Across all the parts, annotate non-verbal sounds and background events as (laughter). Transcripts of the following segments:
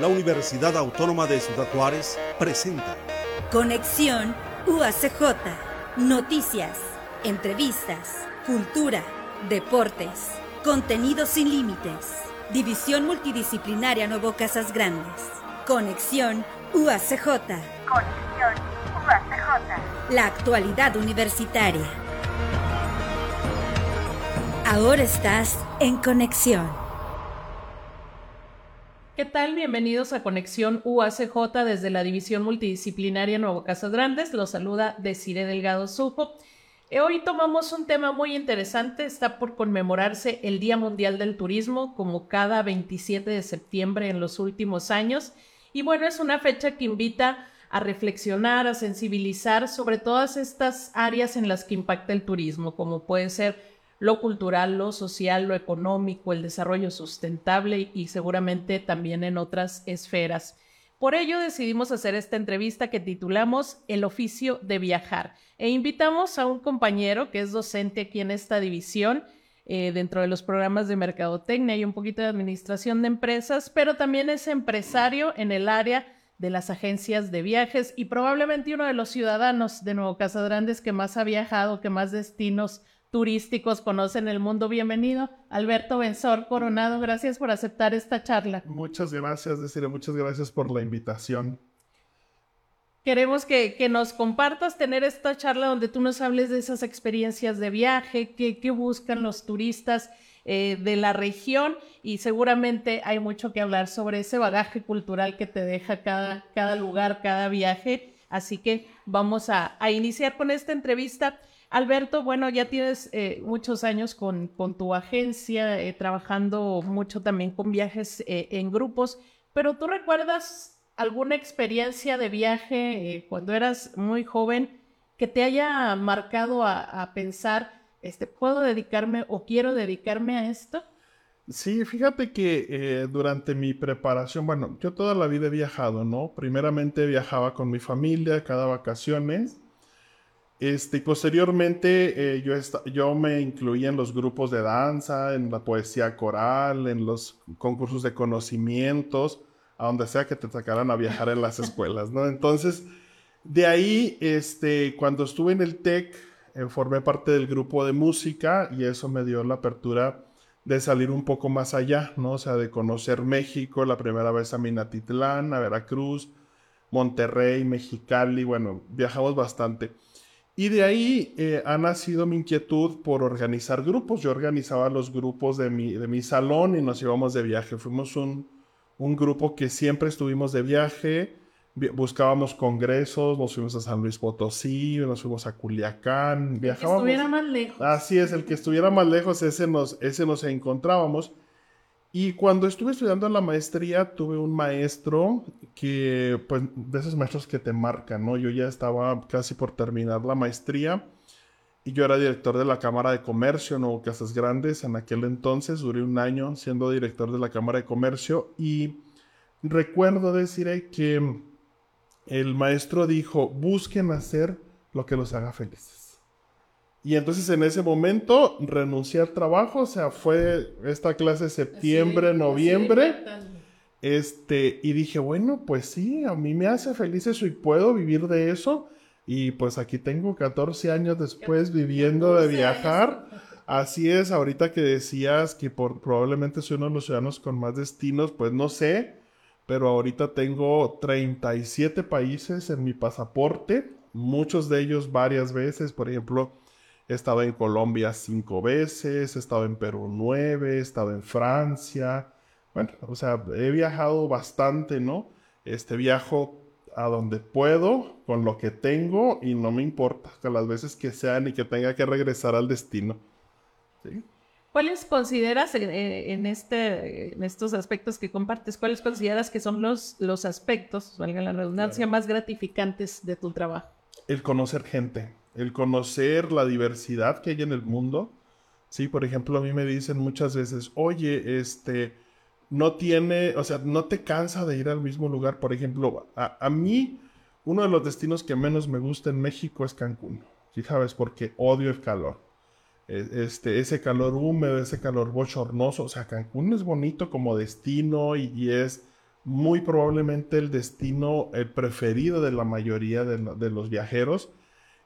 la Universidad Autónoma de Ciudad Juárez presenta Conexión UACJ. Noticias, entrevistas, cultura, deportes, contenido sin límites. División Multidisciplinaria Nuevo Casas Grandes. Conexión UACJ. Conexión UACJ. La actualidad universitaria. Ahora estás en conexión. ¿Qué tal? Bienvenidos a Conexión UACJ desde la División Multidisciplinaria Nuevo Casas Grandes. Los saluda Desiree Delgado Sujo. Eh, hoy tomamos un tema muy interesante. Está por conmemorarse el Día Mundial del Turismo, como cada 27 de septiembre en los últimos años. Y bueno, es una fecha que invita a reflexionar, a sensibilizar sobre todas estas áreas en las que impacta el turismo, como puede ser lo cultural, lo social, lo económico, el desarrollo sustentable y seguramente también en otras esferas. Por ello decidimos hacer esta entrevista que titulamos El oficio de viajar e invitamos a un compañero que es docente aquí en esta división eh, dentro de los programas de mercadotecnia y un poquito de administración de empresas, pero también es empresario en el área de las agencias de viajes y probablemente uno de los ciudadanos de Nuevo Casadrandes que más ha viajado, que más destinos turísticos conocen el mundo. Bienvenido, Alberto Benzor Coronado. Gracias por aceptar esta charla. Muchas gracias, decirle muchas gracias por la invitación. Queremos que, que, nos compartas tener esta charla donde tú nos hables de esas experiencias de viaje, qué, buscan los turistas eh, de la región y seguramente hay mucho que hablar sobre ese bagaje cultural que te deja cada, cada lugar, cada viaje. Así que vamos a, a iniciar con esta entrevista. Alberto, bueno, ya tienes eh, muchos años con, con tu agencia, eh, trabajando mucho también con viajes eh, en grupos, pero ¿tú recuerdas alguna experiencia de viaje cuando eras muy joven que te haya marcado a, a, pensar, este, ¿puedo dedicarme o quiero dedicarme a esto? Sí, fíjate que durante mi preparación, bueno, yo toda la vida he viajado, ¿no? Primeramente viajaba con mi familia cada vacaciones este, posteriormente eh, yo, yo me incluía en los grupos de danza, en la poesía coral, en los concursos de conocimientos, a donde sea que te sacaran a viajar en las escuelas, ¿no? Entonces, de ahí, este, cuando estuve en el TEC, eh, formé parte del grupo de música y eso me dio la apertura de salir un poco más allá, ¿no? O sea, de conocer México, la primera vez a Minatitlán, a Veracruz, Monterrey, Mexicali, bueno, viajamos bastante. Y de ahí eh, ha nacido mi inquietud por organizar grupos. Yo organizaba los grupos de mi, de mi salón y nos íbamos de viaje. Fuimos un, un grupo que siempre estuvimos de viaje, buscábamos congresos, nos fuimos a San Luis Potosí, nos fuimos a Culiacán, viajábamos. El que estuviera más lejos. Así es, el que estuviera más lejos, ese nos, ese nos encontrábamos. Y cuando estuve estudiando la maestría, tuve un maestro que, pues, de esos maestros que te marcan, ¿no? Yo ya estaba casi por terminar la maestría y yo era director de la Cámara de Comercio, ¿no? Casas Grandes, en aquel entonces, duré un año siendo director de la Cámara de Comercio y recuerdo decir que el maestro dijo, busquen hacer lo que los haga felices. Y entonces en ese momento renuncié al trabajo, o sea, fue esta clase septiembre, noviembre. este, y dije, bueno, pues sí, a mí me hace feliz eso y puedo vivir de eso. Y pues aquí tengo 14 años después viviendo de viajar. Así es, ahorita que decías que por, probablemente soy uno de los ciudadanos con más destinos, pues no sé, pero ahorita tengo 37 países en mi pasaporte, muchos de ellos varias veces, por ejemplo, He estado en Colombia cinco veces, he estado en Perú nueve, he estado en Francia. Bueno, o sea, he viajado bastante, ¿no? Este viajo a donde puedo, con lo que tengo, y no me importa que las veces que sean y que tenga que regresar al destino. ¿Cuáles consideras en, este, en estos aspectos que compartes, cuáles consideras que son los, los aspectos, valga la redundancia, más gratificantes de tu trabajo? El conocer gente el conocer la diversidad que hay en el mundo. Sí, por ejemplo, a mí me dicen muchas veces, oye, este, no tiene, o sea, no te cansa de ir al mismo lugar. Por ejemplo, a, mí, uno de los destinos que menos me gusta en México es Cancún. ¿Sí sabes? Porque odio el calor. E, este, ese calor húmedo, ese calor bochornoso. O sea, Cancún es bonito como destino y, es muy probablemente el destino el preferido de la mayoría de los viajeros.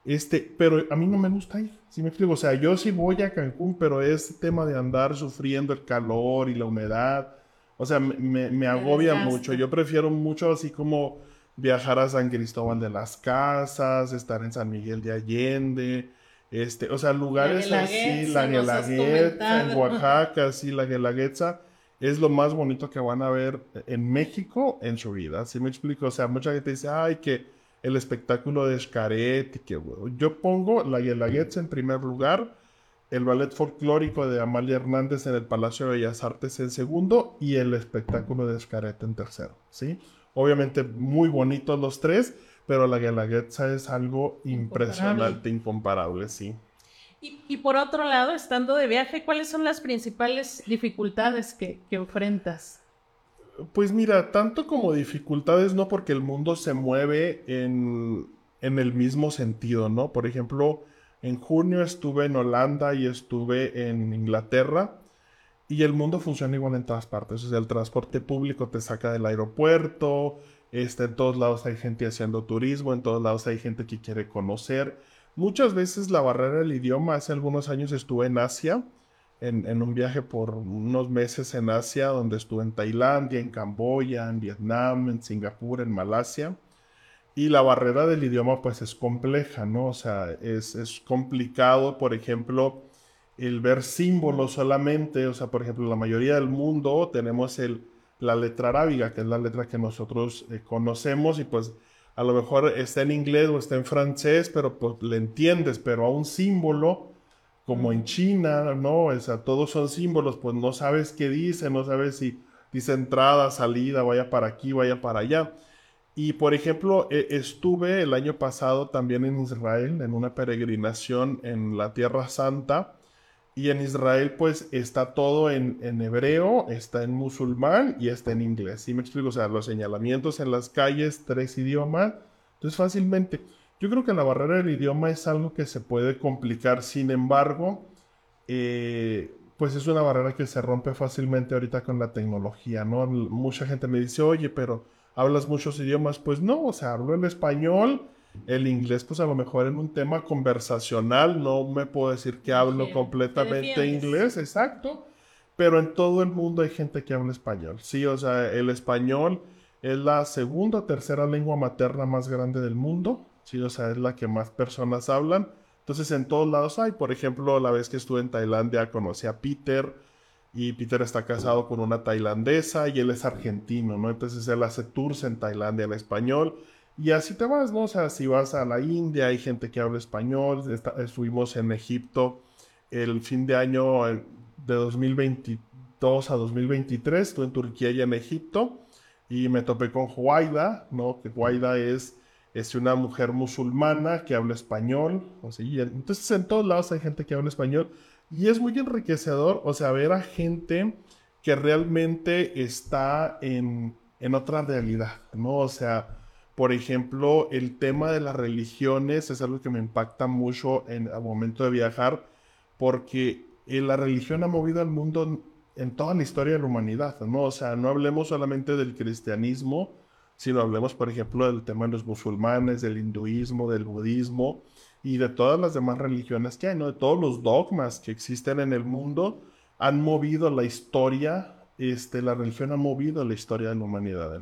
Este, pero a mí no me gusta ir, si me explico? O sea, yo sí voy a Cancún, pero es tema de andar sufriendo el calor y la humedad, o sea, me, me agobia mucho. Yo prefiero mucho así como viajar a San Cristóbal de las Casas, estar en San Miguel de Allende, este, o sea, lugares así, la Guelaguetza, en Oaxaca, sí, la Guelaguetza es lo más bonito que van a ver en México en su vida. ¿Sí me explico? O sea, mucha gente dice, ay, que el espectáculo de Xcaret, que yo pongo la Guelaguetza en primer lugar, el ballet folclórico de Amalia Hernández en el Palacio de Bellas Artes en segundo y el espectáculo de Xcaret en tercero, ¿sí? Obviamente muy bonitos los tres, pero la Guelaguetza es algo impresionante, incomparable, sí. Y, por otro lado, estando de viaje, ¿cuáles son las principales dificultades que, que enfrentas? Pues mira, tanto como dificultades, no porque el mundo se mueve en, en el mismo sentido, ¿no? Por ejemplo, en junio estuve en Holanda y estuve en Inglaterra y el mundo funciona igual en todas partes. O sea, el transporte público te saca del aeropuerto, este, en todos lados hay gente haciendo turismo, en todos lados hay gente que quiere conocer. Muchas veces la barrera del idioma, hace algunos años estuve en Asia, en, un viaje por unos meses en Asia, donde estuve en Tailandia, en Camboya, en Vietnam, en Singapur, en Malasia. Y la barrera del idioma pues es compleja, ¿no? O sea, es, es complicado, por ejemplo, el ver símbolos solamente, o sea, por ejemplo, la mayoría del mundo tenemos el, la letra arábiga, que es la letra que nosotros eh, conocemos y pues a lo mejor está en inglés o está en francés, pero pues le entiendes, pero a un símbolo como en China, ¿no? O sea, todos son símbolos, pues no sabes qué dice, no sabes si dice entrada, salida, vaya para aquí, vaya para allá. Y por ejemplo, e, estuve el año pasado también en Israel, en una peregrinación en la Tierra Santa, y en Israel, pues está todo en, hebreo, está en musulmán y está en inglés. ¿Sí me explico? O sea, los señalamientos en las calles, tres idiomas. Entonces, fácilmente. Yo creo que la barrera del idioma es algo que se puede complicar. Sin embargo, eh, pues es una barrera que se rompe fácilmente ahorita con la tecnología, ¿no? Mucha gente me dice, oye, pero hablas muchos idiomas. Pues no, o sea, hablo el español el inglés, pues a lo mejor en un tema conversacional, no me puedo decir que hablo completamente inglés, exacto, pero en todo el mundo hay gente que habla español. Sí, o sea, el español es la segunda o tercera lengua materna más grande del mundo, sí, o sea, es la que más personas hablan. Entonces en todos lados hay, por ejemplo, la vez que estuve en Tailandia conocí a Peter y Peter está casado con una tailandesa y él es argentino, ¿no? Entonces él hace tours en Tailandia en español y así te vas, ¿no? O sea, si vas a la India, hay gente que habla español. estuvimos en Egipto el fin de año de 2022 a 2023. Estuve en Turquía y en Egipto. Y me topé con Huaida, ¿no? Que Huaida es, es una mujer musulmana que habla español. O sea, entonces en todos lados hay gente que habla español. Y es muy enriquecedor, o sea, ver a gente que realmente está en, en otra realidad, ¿no? O sea, por ejemplo, el tema de las religiones es algo que me impacta mucho en el momento de viajar, porque eh, la religión ha movido al mundo en toda la historia de la humanidad, ¿no? O sea, no hablemos solamente del cristianismo, sino hablemos, por ejemplo, del tema de los musulmanes, del hinduismo, del budismo y de todas las demás religiones que hay, ¿no? De todos los dogmas que existen en el mundo han movido la historia, este, la religión ha movido la historia de la humanidad.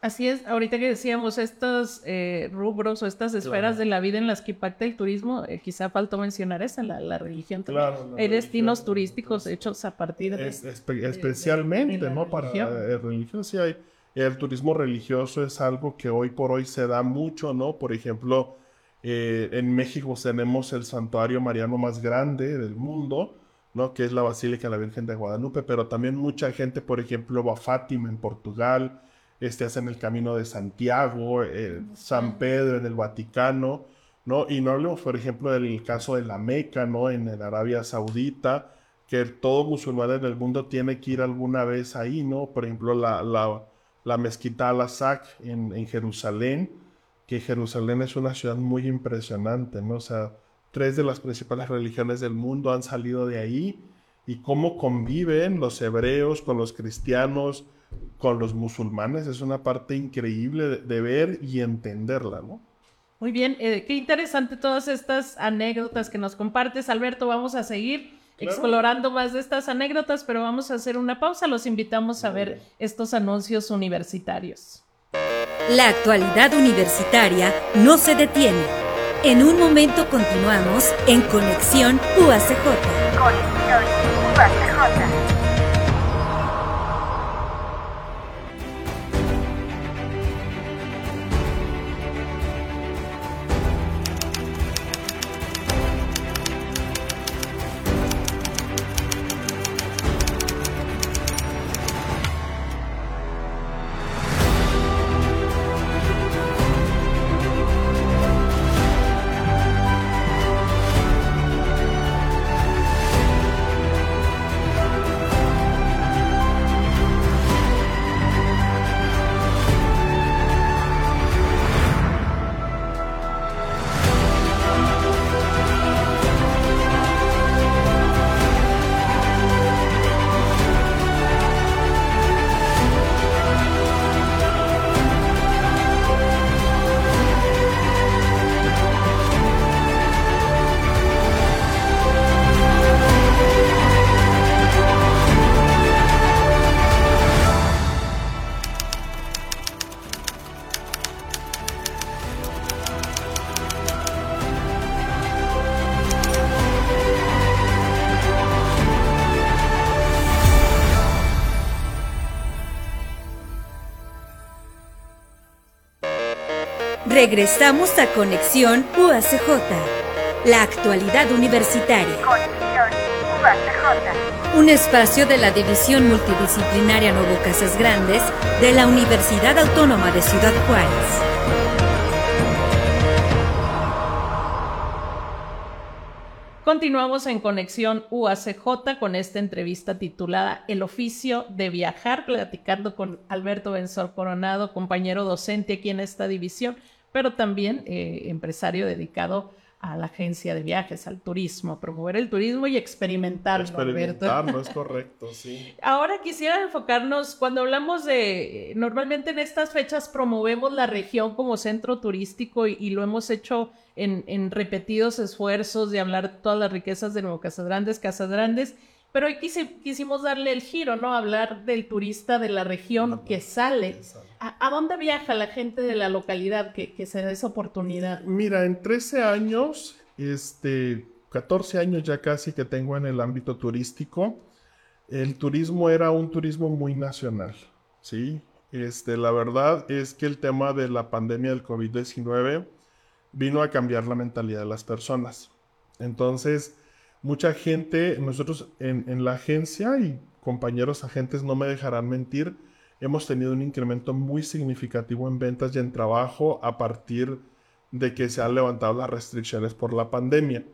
Así es, ahorita que decíamos estos eh, rubros o estas esferas de la vida en las que impacta el turismo, eh, quizá faltó mencionar esa, la, religión Claro, Hay destinos turísticos hechos a partir de... especialmente, ¿no? Para la eh, religión, sí hay... El turismo religioso es algo que hoy por hoy se da mucho, ¿no? Por ejemplo, en México tenemos el santuario mariano más grande del mundo, ¿no? Que es la Basílica de la Virgen de Guadalupe, pero también mucha gente, por ejemplo, va a Fátima en Portugal, este, hacen el camino de Santiago, eh, San Pedro en el Vaticano, ¿no? Y no hablemos, por ejemplo, del caso de la Meca, ¿no? En, Arabia Saudita, que todo musulmán en el mundo tiene que ir alguna vez ahí, ¿no? Por ejemplo, la, la, mezquita Al-Aqsa en, en Jerusalén, que Jerusalén es una ciudad muy impresionante, ¿no? O sea, tres de las principales religiones del mundo han salido de ahí y cómo conviven los hebreos con los cristianos, con los musulmanes es una parte increíble de, de ver y entenderla, ¿no? Muy bien, eh, qué interesante todas estas anécdotas que nos compartes, Alberto. Vamos a seguir explorando más de estas anécdotas, pero vamos a hacer una pausa. Los invitamos a ver estos anuncios universitarios. La actualidad universitaria no se detiene. En un momento continuamos en Conexión UACJ. Conexión UACJ. Regresamos a Conexión UACJ. La actualidad universitaria. Conexión UACJ. Un espacio de la División Multidisciplinaria Nuevo Casas Grandes de la Universidad Autónoma de Ciudad Juárez. Continuamos en Conexión UACJ con esta entrevista titulada El oficio de viajar, platicando con Alberto Benzor Coronado, compañero docente aquí en esta división, pero también eh, empresario dedicado a la agencia de viajes, al turismo, promover el turismo y experimentarlo, Alberto. Experimentarlo, es (laughs) correcto, sí. Ahora quisiera enfocarnos, cuando hablamos de, normalmente en estas fechas promovemos la región como centro turístico y, y lo hemos hecho en, en, repetidos esfuerzos de hablar todas las riquezas de Nuevo Casas Grandes, Casas Grandes, pero hoy quisi, quisimos darle el giro, ¿no? Hablar del turista de la región no, que sale. ¿A, ¿A, dónde viaja la gente de la localidad que, que se da esa oportunidad? Mira, en 13 años, este, 14 años ya casi que tengo en el ámbito turístico, el turismo era un turismo muy nacional, ¿sí? Este, la verdad es que el tema de la pandemia del COVID-19 vino a cambiar la mentalidad de las personas. Entonces, mucha gente, nosotros en, en, la agencia y compañeros agentes no me dejarán mentir, hemos tenido un incremento muy significativo en ventas y en trabajo a partir de que se han levantado las restricciones por la pandemia.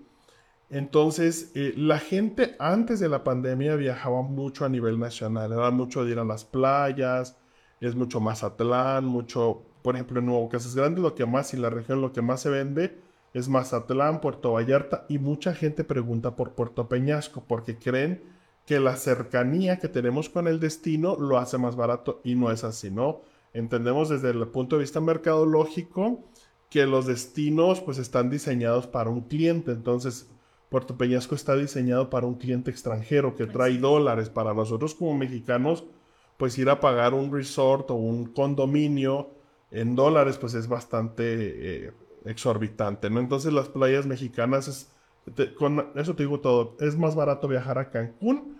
Entonces, eh, la gente antes de la pandemia viajaba mucho a nivel nacional, era mucho de ir a las playas, es mucho Mazatlán, mucho, por ejemplo, en Nuevo Casas Grandes, lo que más y la región lo que más se vende es Mazatlán, Puerto Vallarta y mucha gente pregunta por Puerto Peñasco porque creen que la cercanía que tenemos con el destino lo hace más barato y no es así, ¿no? Entendemos desde el punto de vista mercadológico que los destinos pues están diseñados para un cliente, entonces Puerto Peñasco está diseñado para un cliente extranjero que trae dólares. Para nosotros como mexicanos pues ir a pagar un resort o un condominio en dólares pues es bastante eh, exorbitante, ¿no? Entonces las playas mexicanas, es, te, con eso te digo todo, es más barato viajar a Cancún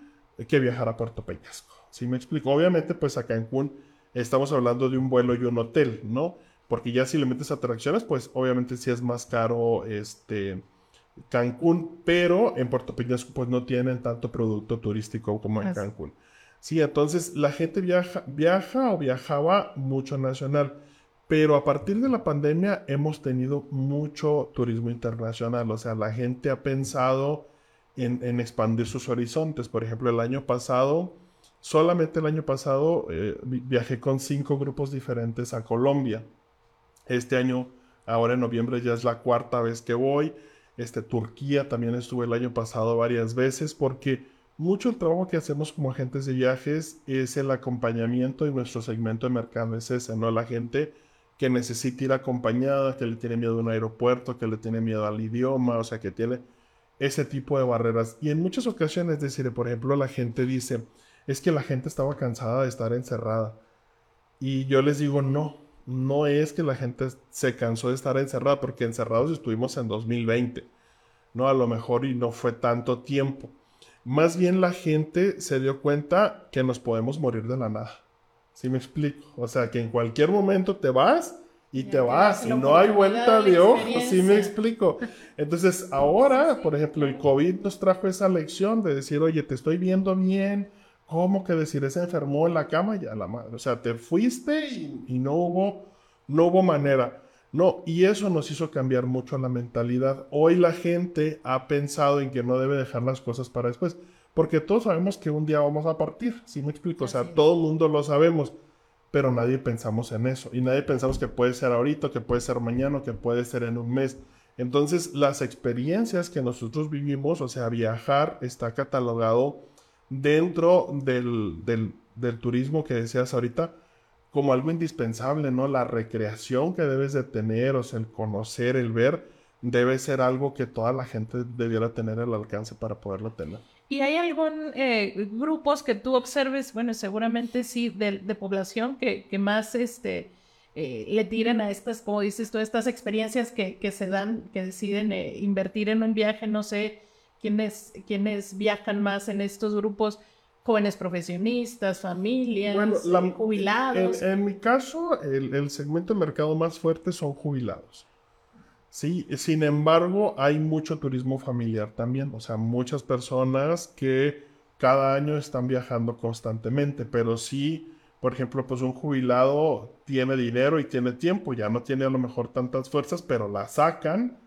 que viajar a Puerto Peñasco. ¿Sí me explico? Obviamente, pues a Cancún estamos hablando de un vuelo y un hotel, ¿no? Porque ya si le metes atracciones, pues obviamente sí es más caro este Cancún, pero en Puerto Peñasco pues no tienen tanto producto turístico como en Cancún. Sí, entonces la gente viaja, viaja o viajaba mucho nacional. Pero a partir de la pandemia hemos tenido mucho turismo internacional, o sea, la gente ha pensado en, expandir sus horizontes. Por ejemplo, el año pasado, solamente el año pasado, eh, viajé con cinco grupos diferentes a Colombia. Este año, ahora en noviembre, ya es la cuarta vez que voy. Este, Turquía también estuve el año pasado varias veces porque mucho el trabajo que hacemos como agentes de viajes es el acompañamiento y nuestro segmento de mercado es ese, ¿no? La gente que necesita ir acompañada, que le tiene miedo a un aeropuerto, que le tiene miedo al idioma, o sea, que tiene ese tipo de barreras. Y en muchas ocasiones, por ejemplo, la gente dice, es que la gente estaba cansada de estar encerrada. Y yo les digo, no, no es que la gente se cansó de estar encerrada, porque encerrados estuvimos en 2020, ¿no? A lo mejor y no fue tanto tiempo. Más bien la gente se dio cuenta que nos podemos morir de la nada. ¿Sí me explico? O sea, que en cualquier momento te vas y te vas y no hay vuelta de ojo, ¿sí me explico? Entonces, (laughs) ahora, por ejemplo, el COVID nos trajo esa lección de decir, oye, te estoy viendo bien, ¿cómo que decir, se enfermó en la cama? Ya la madre, o sea, te fuiste y, y no hubo, no hubo manera. No, y eso nos hizo cambiar mucho la mentalidad. Hoy la gente ha pensado en que no debe dejar las cosas para después. Porque todos sabemos que un día vamos a partir, ¿sí me explico? O sea, todo el mundo lo sabemos, pero nadie pensamos en eso. Y nadie pensamos que puede ser ahorita, que puede ser mañana, que puede ser en un mes. Entonces, las experiencias que nosotros vivimos, o sea, viajar está catalogado dentro del, del, del turismo que decías ahorita como algo indispensable, ¿no? La recreación que debes de tener, o sea, el conocer, el ver, debe ser algo que toda la gente debiera tener al alcance para poderlo tener. ¿Y hay algún eh, grupos que tú observes, bueno, seguramente sí, de, de población que, que, más este, eh, le tiren a estas, como dices tú, estas experiencias que, que se dan, que deciden eh, invertir en un viaje, no sé quiénes, quiénes viajan más en estos grupos, jóvenes profesionistas, familias, bueno, la, jubilados. En, en, mi caso, el, el segmento de mercado más fuerte son jubilados. Sí, sin embargo, hay mucho turismo familiar también, o sea, muchas personas que cada año están viajando constantemente, pero sí, por ejemplo, pues un jubilado tiene dinero y tiene tiempo, ya no tiene a lo mejor tantas fuerzas, pero la sacan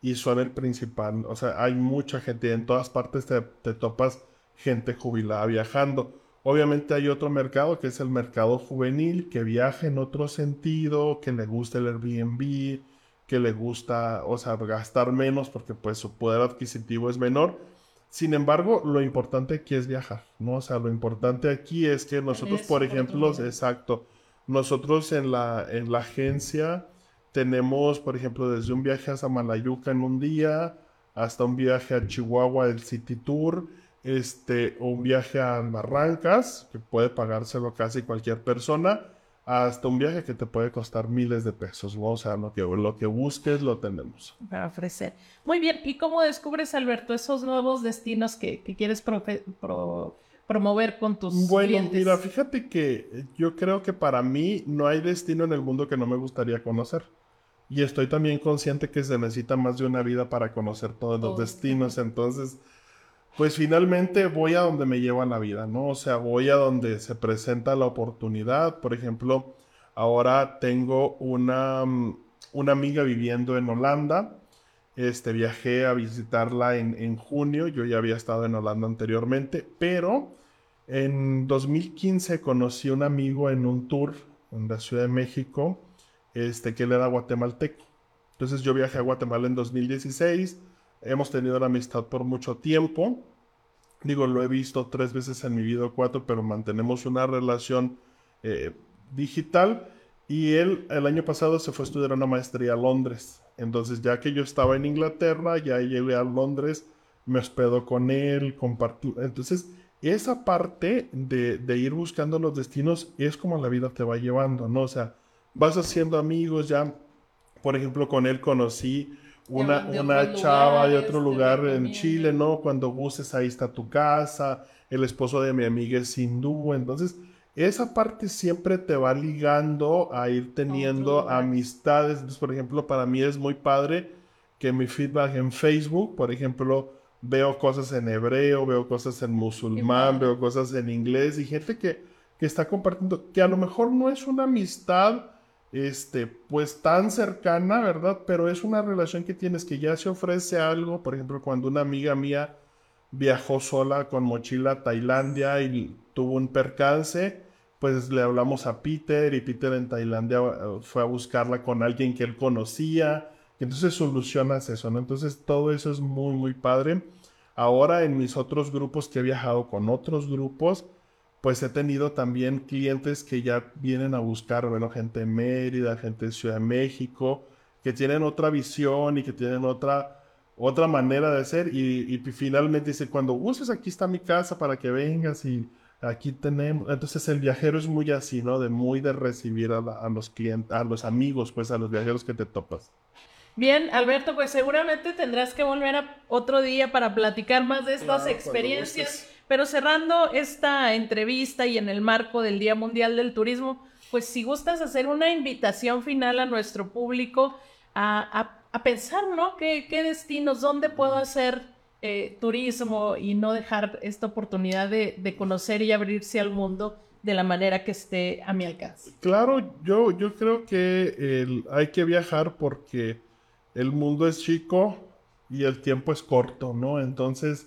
y son el principal, o sea, hay mucha gente, en todas partes te, te topas gente jubilada viajando. Obviamente hay otro mercado que es el mercado juvenil, que viaja en otro sentido, que le gusta el Airbnb, que le gusta, o sea, gastar menos porque pues su poder adquisitivo es menor. Sin embargo, lo importante aquí es viajar, ¿no? O sea, lo importante aquí es que nosotros, por ejemplo, exacto, nosotros en la, en la agencia tenemos, por ejemplo, desde un viaje a Samalayuca en un día, hasta un viaje a Chihuahua del City Tour, este, o un viaje a Barrancas, que puede pagárselo casi cualquier persona, hasta un viaje que te puede costar miles de pesos. ¿no? O sea, lo que, lo que busques lo tenemos. Para ofrecer. Muy bien, ¿y cómo descubres, Alberto, esos nuevos destinos que, que quieres pro, pro, promover con tus bueno, clientes? mira, fíjate que yo creo que para mí no hay destino en el mundo que no me gustaría conocer. Y estoy también consciente que se necesita más de una vida para conocer todos los oh, destinos. Entonces, pues finalmente voy a donde me lleva la vida, ¿no? O sea, voy a donde se presenta la oportunidad. Por ejemplo, ahora tengo una, mm, una amiga viviendo en Holanda. Este, viajé a visitarla en, en, junio. Yo ya había estado en Holanda anteriormente, pero en 2015 conocí un amigo en un tour en la Ciudad de México, este, que él era guatemalteco. Entonces yo viajé a Guatemala en 2016 Hemos tenido la amistad por mucho tiempo. Digo, lo he visto tres veces en mi vida, cuatro, pero mantenemos una relación eh, digital. Y él el año pasado se fue a estudiar una maestría a Londres. Entonces, ya que yo estaba en Inglaterra, ya llegué a Londres, me hospedo con él, compartí. Entonces, esa parte de, de, ir buscando los destinos es como la vida te va llevando, ¿no? O sea, vas haciendo amigos, ya, por ejemplo, con él conocí una, de una chava de otro lugar en Chile, ¿no? Cuando gustes, ahí está tu casa, el esposo de mi amiga es hindú, entonces esa parte siempre te va ligando a ir teniendo amistades. Entonces, por ejemplo, para mí es muy padre que mi feedback en Facebook, por ejemplo, veo cosas en hebreo, veo cosas en musulmán, veo cosas en inglés y gente que, que está compartiendo, que a lo mejor no es una amistad este, pues tan cercana, ¿verdad? Pero es una relación que tienes que ya se ofrece algo, por ejemplo, cuando una amiga mía viajó sola con mochila a Tailandia y tuvo un percance, pues le hablamos a Peter y Peter en Tailandia eh, fue a buscarla con alguien que él conocía, entonces solucionas eso, ¿no? Entonces todo eso es muy, muy padre. Ahora en mis otros grupos que he viajado con otros grupos, pues he tenido también clientes que ya vienen a buscar, bueno, gente de Mérida, gente de Ciudad de México, que tienen otra visión y que tienen otra, otra manera de ser y, y finalmente dice, cuando uses aquí está mi casa para que vengas y aquí tenemos, entonces el viajero es muy así, ¿no? De muy de recibir a, los clientes, a los amigos, pues a los viajeros que te topas. Bien, Alberto, pues seguramente tendrás que volver a otro día para platicar más de estas experiencias. Pero cerrando esta entrevista y en el marco del Día Mundial del Turismo, pues si gustas hacer una invitación final a nuestro público a, pensar, ¿no? ¿Qué, ¿Qué, destinos, dónde puedo hacer eh, turismo y no dejar esta oportunidad de, conocer y abrirse al mundo de la manera que esté a mi alcance. Claro, yo, yo creo que hay que viajar porque el mundo es chico y el tiempo es corto, ¿no? Entonces,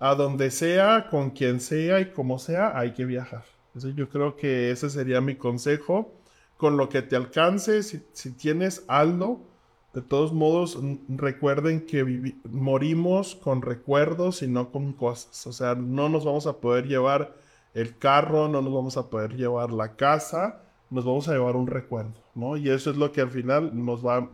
a donde sea, con quien sea y como sea, hay que viajar. yo creo que ese sería mi consejo. Con lo que te alcance, si, si tienes algo, de todos modos, recuerden que morimos con recuerdos y no con cosas. O sea, no nos vamos a poder llevar el carro, no nos vamos a poder llevar la casa, nos vamos a llevar un recuerdo, ¿no? Y eso es lo que al final nos va,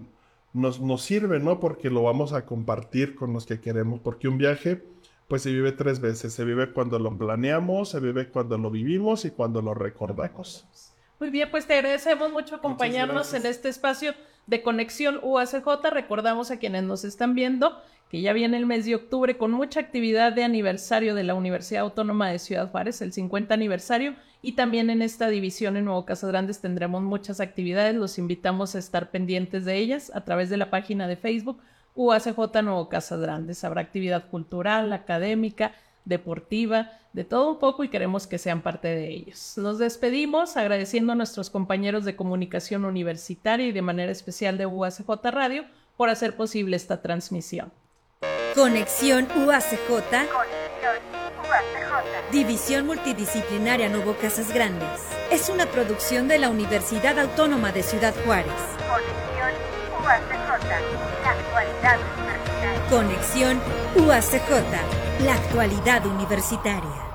nos, nos sirve, ¿no? Porque lo vamos a compartir con los que queremos. Porque un viaje, pues se vive tres veces. Se vive cuando lo planeamos, se vive cuando lo vivimos y cuando lo recordamos. Muy bien, pues te agradecemos mucho acompañarnos en este espacio de Conexión UACJ. Recordamos a quienes nos están viendo que ya viene el mes de octubre con mucha actividad de aniversario de la Universidad Autónoma de Ciudad Juárez, el 50 aniversario, y también en esta división en Nuevo Casas Grandes tendremos muchas actividades. Los invitamos a estar pendientes de ellas a través de la página de Facebook UACJ Nuevo Casas Grandes. Habrá actividad cultural, académica, deportiva, de todo un poco y queremos que sean parte de ellos. Nos despedimos agradeciendo a nuestros compañeros de comunicación universitaria y de manera especial de UACJ Radio por hacer posible esta transmisión. Conexión UACJ. División Multidisciplinaria Nuevo Casas Grandes. Es una producción de la Universidad Autónoma de Ciudad Juárez. Conexión Conexión UACJ. La actualidad universitaria.